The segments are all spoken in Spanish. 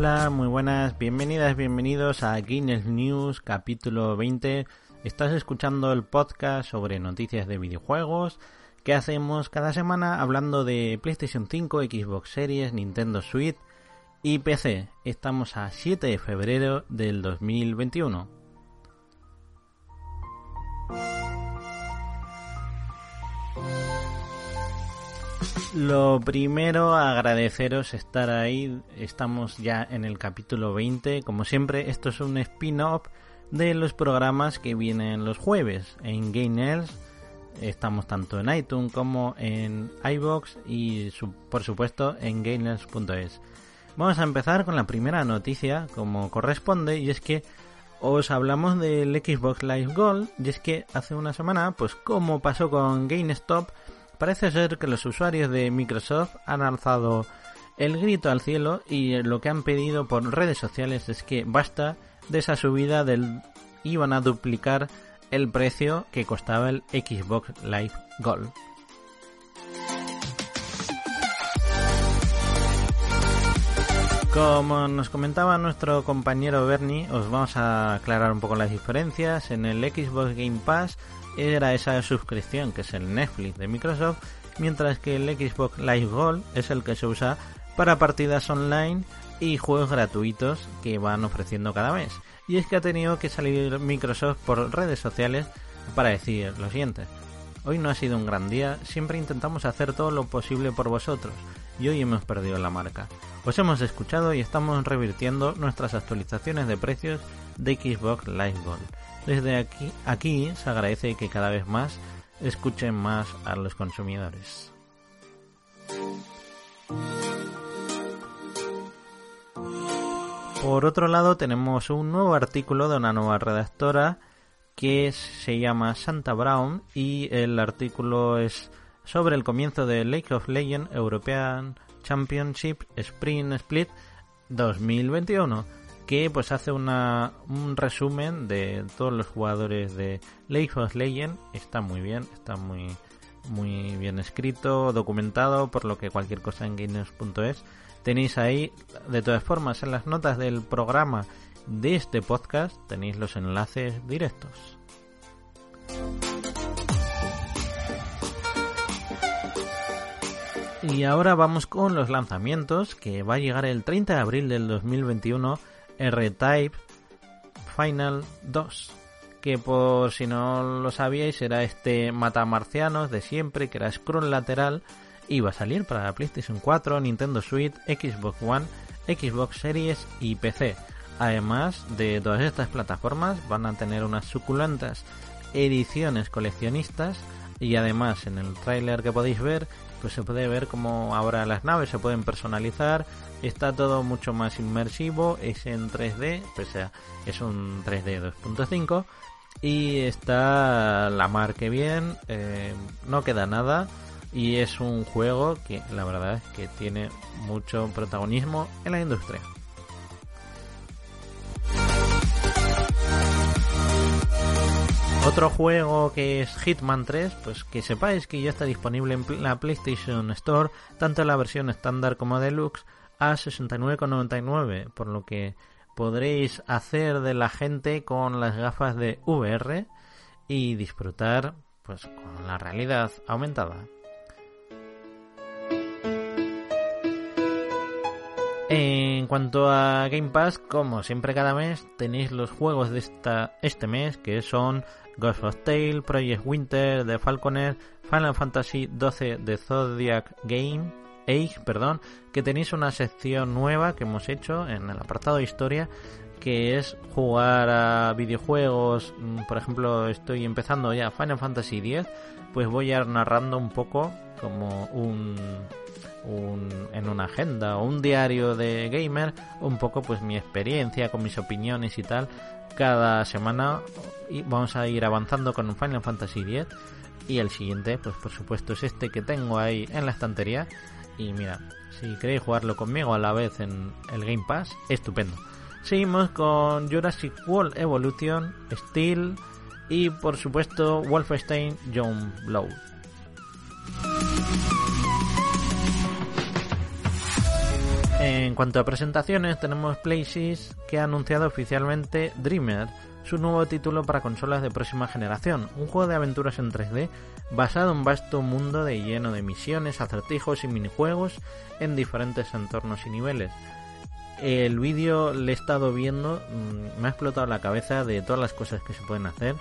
Hola, muy buenas, bienvenidas, bienvenidos a Guinness News capítulo 20. Estás escuchando el podcast sobre noticias de videojuegos que hacemos cada semana hablando de PlayStation 5, Xbox Series, Nintendo Switch y PC. Estamos a 7 de febrero del 2021. Lo primero, agradeceros estar ahí. Estamos ya en el capítulo 20. Como siempre, esto es un spin-off de los programas que vienen los jueves en Gainers. Estamos tanto en iTunes como en iBox y por supuesto en gainers.es. Vamos a empezar con la primera noticia como corresponde y es que os hablamos del Xbox Live Gold y es que hace una semana, pues como pasó con GameStop, Parece ser que los usuarios de Microsoft han alzado el grito al cielo y lo que han pedido por redes sociales es que basta de esa subida del iban a duplicar el precio que costaba el Xbox Live Gold. Como nos comentaba nuestro compañero Bernie, os vamos a aclarar un poco las diferencias. En el Xbox Game Pass era esa suscripción que es el Netflix de Microsoft, mientras que el Xbox Live Gold es el que se usa para partidas online y juegos gratuitos que van ofreciendo cada mes. Y es que ha tenido que salir Microsoft por redes sociales para decir lo siguiente. Hoy no ha sido un gran día, siempre intentamos hacer todo lo posible por vosotros y hoy hemos perdido la marca. Os hemos escuchado y estamos revirtiendo nuestras actualizaciones de precios de Xbox Live Gold. Desde aquí, aquí se agradece que cada vez más escuchen más a los consumidores. Por otro lado, tenemos un nuevo artículo de una nueva redactora que se llama Santa Brown y el artículo es sobre el comienzo de Lake of Legends European Championship Spring Split 2021 que pues hace un resumen de todos los jugadores de League of Legends. Está muy bien, está muy, muy bien escrito, documentado, por lo que cualquier cosa en gamers.es tenéis ahí. De todas formas, en las notas del programa de este podcast tenéis los enlaces directos. Y ahora vamos con los lanzamientos que va a llegar el 30 de abril del 2021 R-Type Final 2 que por si no lo sabíais era este matamarcianos de siempre que era scroll lateral va a salir para PlayStation 4, Nintendo Switch, Xbox One, Xbox Series y PC. Además de todas estas plataformas van a tener unas suculentas ediciones coleccionistas y además en el tráiler que podéis ver pues se puede ver como ahora las naves se pueden personalizar. Está todo mucho más inmersivo es en 3D pese a es un 3D 2.5 y está la mar que bien eh, no queda nada y es un juego que la verdad es que tiene mucho protagonismo en la industria Otro juego que es Hitman 3, pues que sepáis que ya está disponible en la PlayStation Store, tanto en la versión estándar como deluxe, a 69,99, por lo que podréis hacer de la gente con las gafas de VR y disfrutar pues con la realidad aumentada. En cuanto a Game Pass, como siempre cada mes, tenéis los juegos de esta, este mes que son Ghost of Tale, Project Winter, The Falconer, Final Fantasy XII de Zodiac Game, Age, perdón, que tenéis una sección nueva que hemos hecho en el apartado de historia que es jugar a videojuegos, mm, por ejemplo, estoy empezando ya Final Fantasy X, pues voy a ir narrando un poco como un, un, en una agenda o un diario de gamer, un poco pues mi experiencia con mis opiniones y tal, cada semana y vamos a ir avanzando con un Final Fantasy X y el siguiente pues por supuesto es este que tengo ahí en la estantería. Y mira si queréis jugarlo conmigo a la vez en el Game Pass estupendo. Seguimos con Jurassic World Evolution Steel y por supuesto Wolfenstein John En cuanto a presentaciones, tenemos PlaySys que ha anunciado oficialmente Dreamer, su nuevo título para consolas de próxima generación, un juego de aventuras en 3D basado en un vasto mundo lleno de misiones, acertijos y minijuegos en diferentes entornos y niveles. El vídeo le he estado viendo, mm, me ha explotado la cabeza de todas las cosas que se pueden hacer.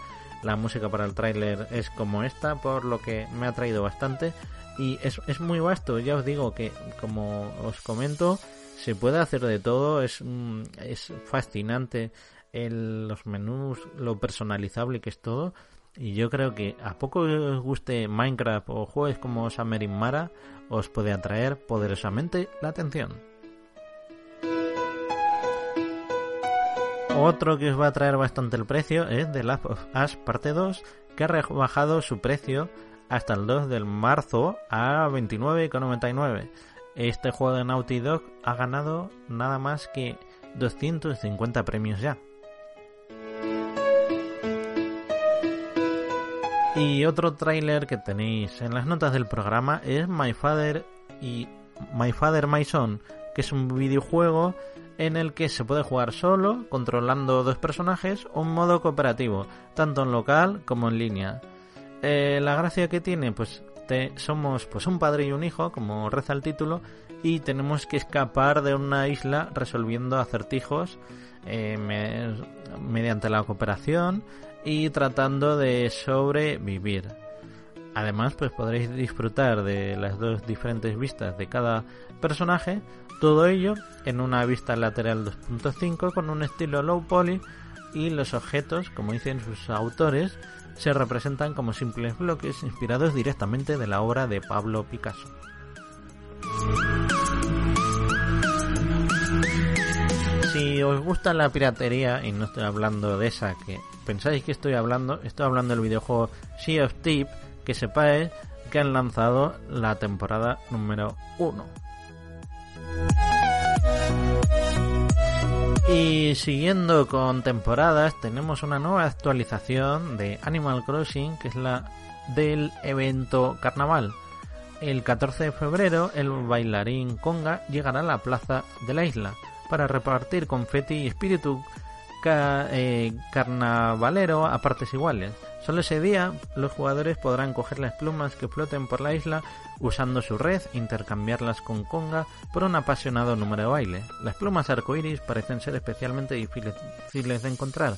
La música para el tráiler es como esta, por lo que me ha traído bastante. Y es, es muy vasto, ya os digo que, como os comento, se puede hacer de todo, es, mm, es fascinante los menús, lo personalizable que es todo. Y yo creo que a poco que os guste Minecraft o juegos como Summer Mara, os puede atraer poderosamente la atención. Otro que os va a atraer bastante el precio es The Last of Us Parte 2, que ha rebajado su precio hasta el 2 de marzo a 29,99. Este juego de Naughty Dog ha ganado nada más que 250 premios ya. Y otro tráiler que tenéis en las notas del programa es My Father y My Father My Son, que es un videojuego en el que se puede jugar solo, controlando dos personajes, o un modo cooperativo, tanto en local como en línea. Eh, la gracia que tiene, pues somos pues un padre y un hijo, como reza el título, y tenemos que escapar de una isla resolviendo acertijos eh, mediante la cooperación y tratando de sobrevivir. Además, pues podréis disfrutar de las dos diferentes vistas de cada personaje, todo ello en una vista lateral 2.5 con un estilo low poly y los objetos, como dicen sus autores, se representan como simples bloques inspirados directamente de la obra de Pablo Picasso. Si os gusta la piratería, y no estoy hablando de esa que pensáis que estoy hablando, estoy hablando del videojuego Sea of Tip, que sepáis que han lanzado la temporada número 1. Y siguiendo con temporadas, tenemos una nueva actualización de Animal Crossing, que es la del evento carnaval. El 14 de febrero, el bailarín Conga llegará a la plaza de la isla para repartir confeti y espíritu eh, carnavalero a partes iguales. Solo ese día los jugadores podrán coger las plumas que floten por la isla usando su red intercambiarlas con conga por un apasionado número de baile. Las plumas arcoíris parecen ser especialmente difíciles de encontrar,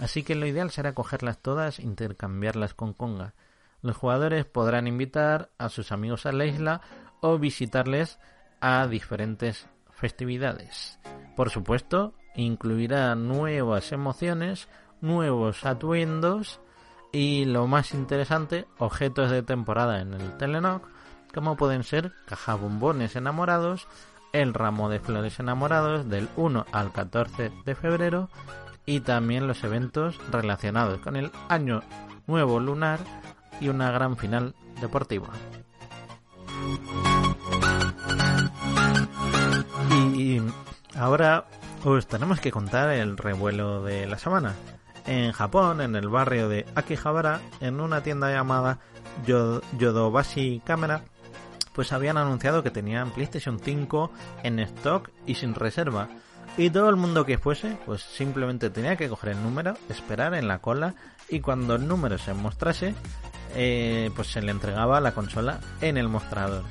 así que lo ideal será cogerlas todas e intercambiarlas con conga. Los jugadores podrán invitar a sus amigos a la isla o visitarles a diferentes festividades. Por supuesto, incluirá nuevas emociones, nuevos atuendos y lo más interesante, objetos de temporada en el Telenoc, como pueden ser cajabombones enamorados, el ramo de flores enamorados del 1 al 14 de febrero y también los eventos relacionados con el año nuevo lunar y una gran final deportiva. Y ahora os tenemos que contar el revuelo de la semana. En Japón, en el barrio de Akihabara, en una tienda llamada Yodobashi Camera, pues habían anunciado que tenían PlayStation 5 en stock y sin reserva. Y todo el mundo que fuese, pues simplemente tenía que coger el número, esperar en la cola y cuando el número se mostrase, eh, pues se le entregaba la consola en el mostrador.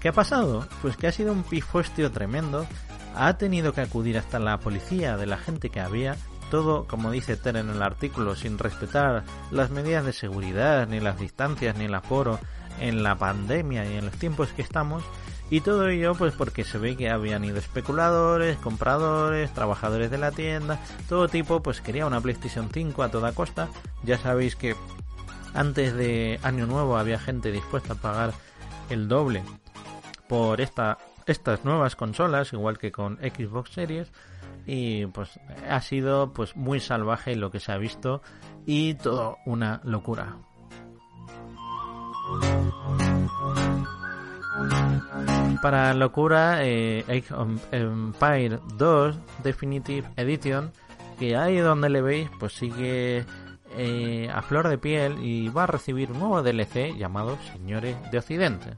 ¿Qué ha pasado? Pues que ha sido un pifuestio tremendo ha tenido que acudir hasta la policía de la gente que había, todo, como dice Ter en el artículo, sin respetar las medidas de seguridad, ni las distancias, ni el aforo, en la pandemia y en los tiempos que estamos, y todo ello pues porque se ve que habían ido especuladores, compradores, trabajadores de la tienda, todo tipo pues quería una PlayStation 5 a toda costa. Ya sabéis que antes de Año Nuevo había gente dispuesta a pagar el doble por esta estas nuevas consolas, igual que con Xbox Series, y pues ha sido pues muy salvaje lo que se ha visto y todo una locura. Para locura, eh, Empire 2 Definitive Edition, que ahí donde le veis, pues sigue eh, a flor de piel y va a recibir un nuevo DLC llamado Señores de Occidente.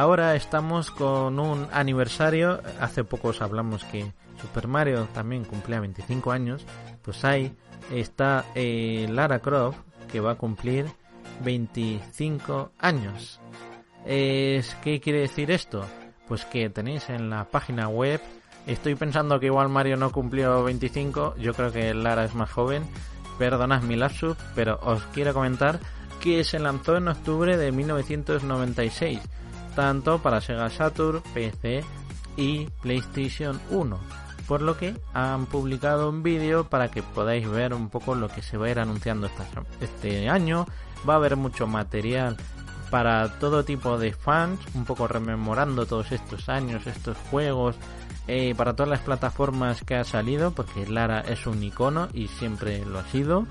Ahora estamos con un aniversario. Hace poco os hablamos que Super Mario también cumplía 25 años. Pues ahí está eh, Lara Croft que va a cumplir 25 años. ¿Qué quiere decir esto? Pues que tenéis en la página web. Estoy pensando que igual Mario no cumplió 25. Yo creo que Lara es más joven. Perdonad mi lapsus, pero os quiero comentar que se lanzó en octubre de 1996, tanto para Sega Saturn, PC y PlayStation 1. Por lo que han publicado un vídeo para que podáis ver un poco lo que se va a ir anunciando este año. Va a haber mucho material para todo tipo de fans, un poco rememorando todos estos años, estos juegos, eh, para todas las plataformas que ha salido, porque Lara es un icono y siempre lo ha sido.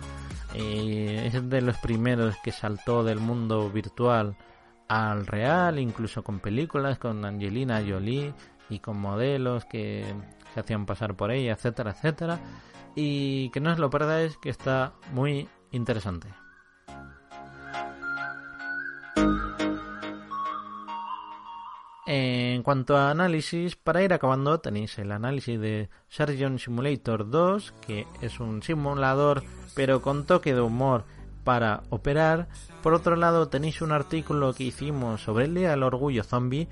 Eh, es de los primeros que saltó del mundo virtual al real, incluso con películas, con Angelina Jolie y con modelos que se hacían pasar por ella, etcétera, etcétera. Y que no os lo perdáis, que está muy interesante. En cuanto a análisis, para ir acabando tenéis el análisis de Surgeon Simulator 2, que es un simulador pero con toque de humor para operar. Por otro lado tenéis un artículo que hicimos sobre el Día del Orgullo Zombie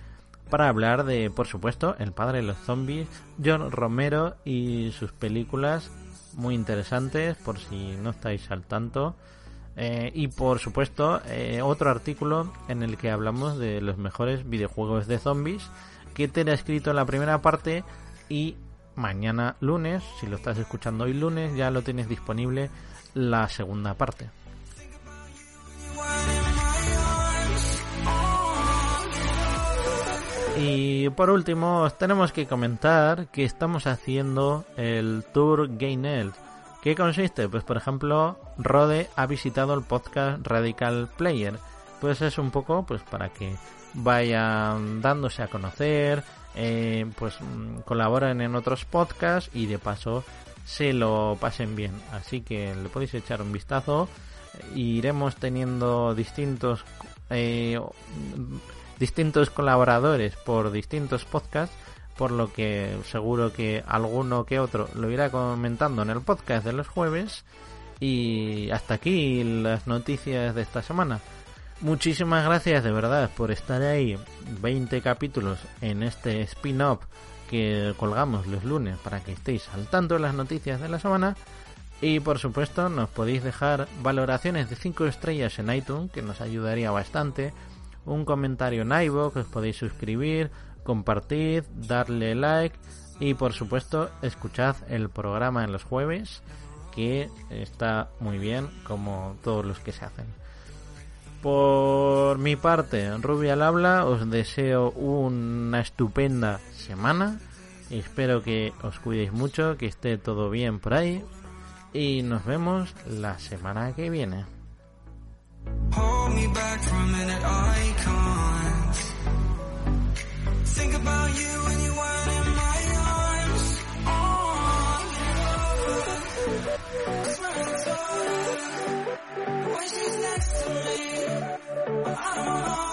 para hablar de, por supuesto, el padre de los zombies, John Romero y sus películas muy interesantes por si no estáis al tanto. Eh, y por supuesto, eh, otro artículo en el que hablamos de los mejores videojuegos de zombies que te he escrito en la primera parte y mañana lunes, si lo estás escuchando hoy lunes, ya lo tienes disponible la segunda parte. Y por último, tenemos que comentar que estamos haciendo el Tour Gainel ¿Qué consiste? Pues por ejemplo, Rode ha visitado el podcast Radical Player. Pues es un poco pues para que vayan dándose a conocer, eh, pues mm, colaboren en otros podcasts y de paso se lo pasen bien. Así que le podéis echar un vistazo. Iremos teniendo distintos eh, distintos colaboradores por distintos podcasts por lo que seguro que alguno que otro lo irá comentando en el podcast de los jueves. Y hasta aquí las noticias de esta semana. Muchísimas gracias de verdad por estar ahí 20 capítulos en este spin-off que colgamos los lunes para que estéis al tanto de las noticias de la semana. Y por supuesto nos podéis dejar valoraciones de 5 estrellas en iTunes que nos ayudaría bastante. Un comentario en iVoox, os podéis suscribir, compartid, darle like y por supuesto escuchad el programa en los jueves que está muy bien como todos los que se hacen. Por mi parte, Rubia al habla, os deseo una estupenda semana. Espero que os cuidéis mucho, que esté todo bien por ahí. Y nos vemos la semana que viene. Oh.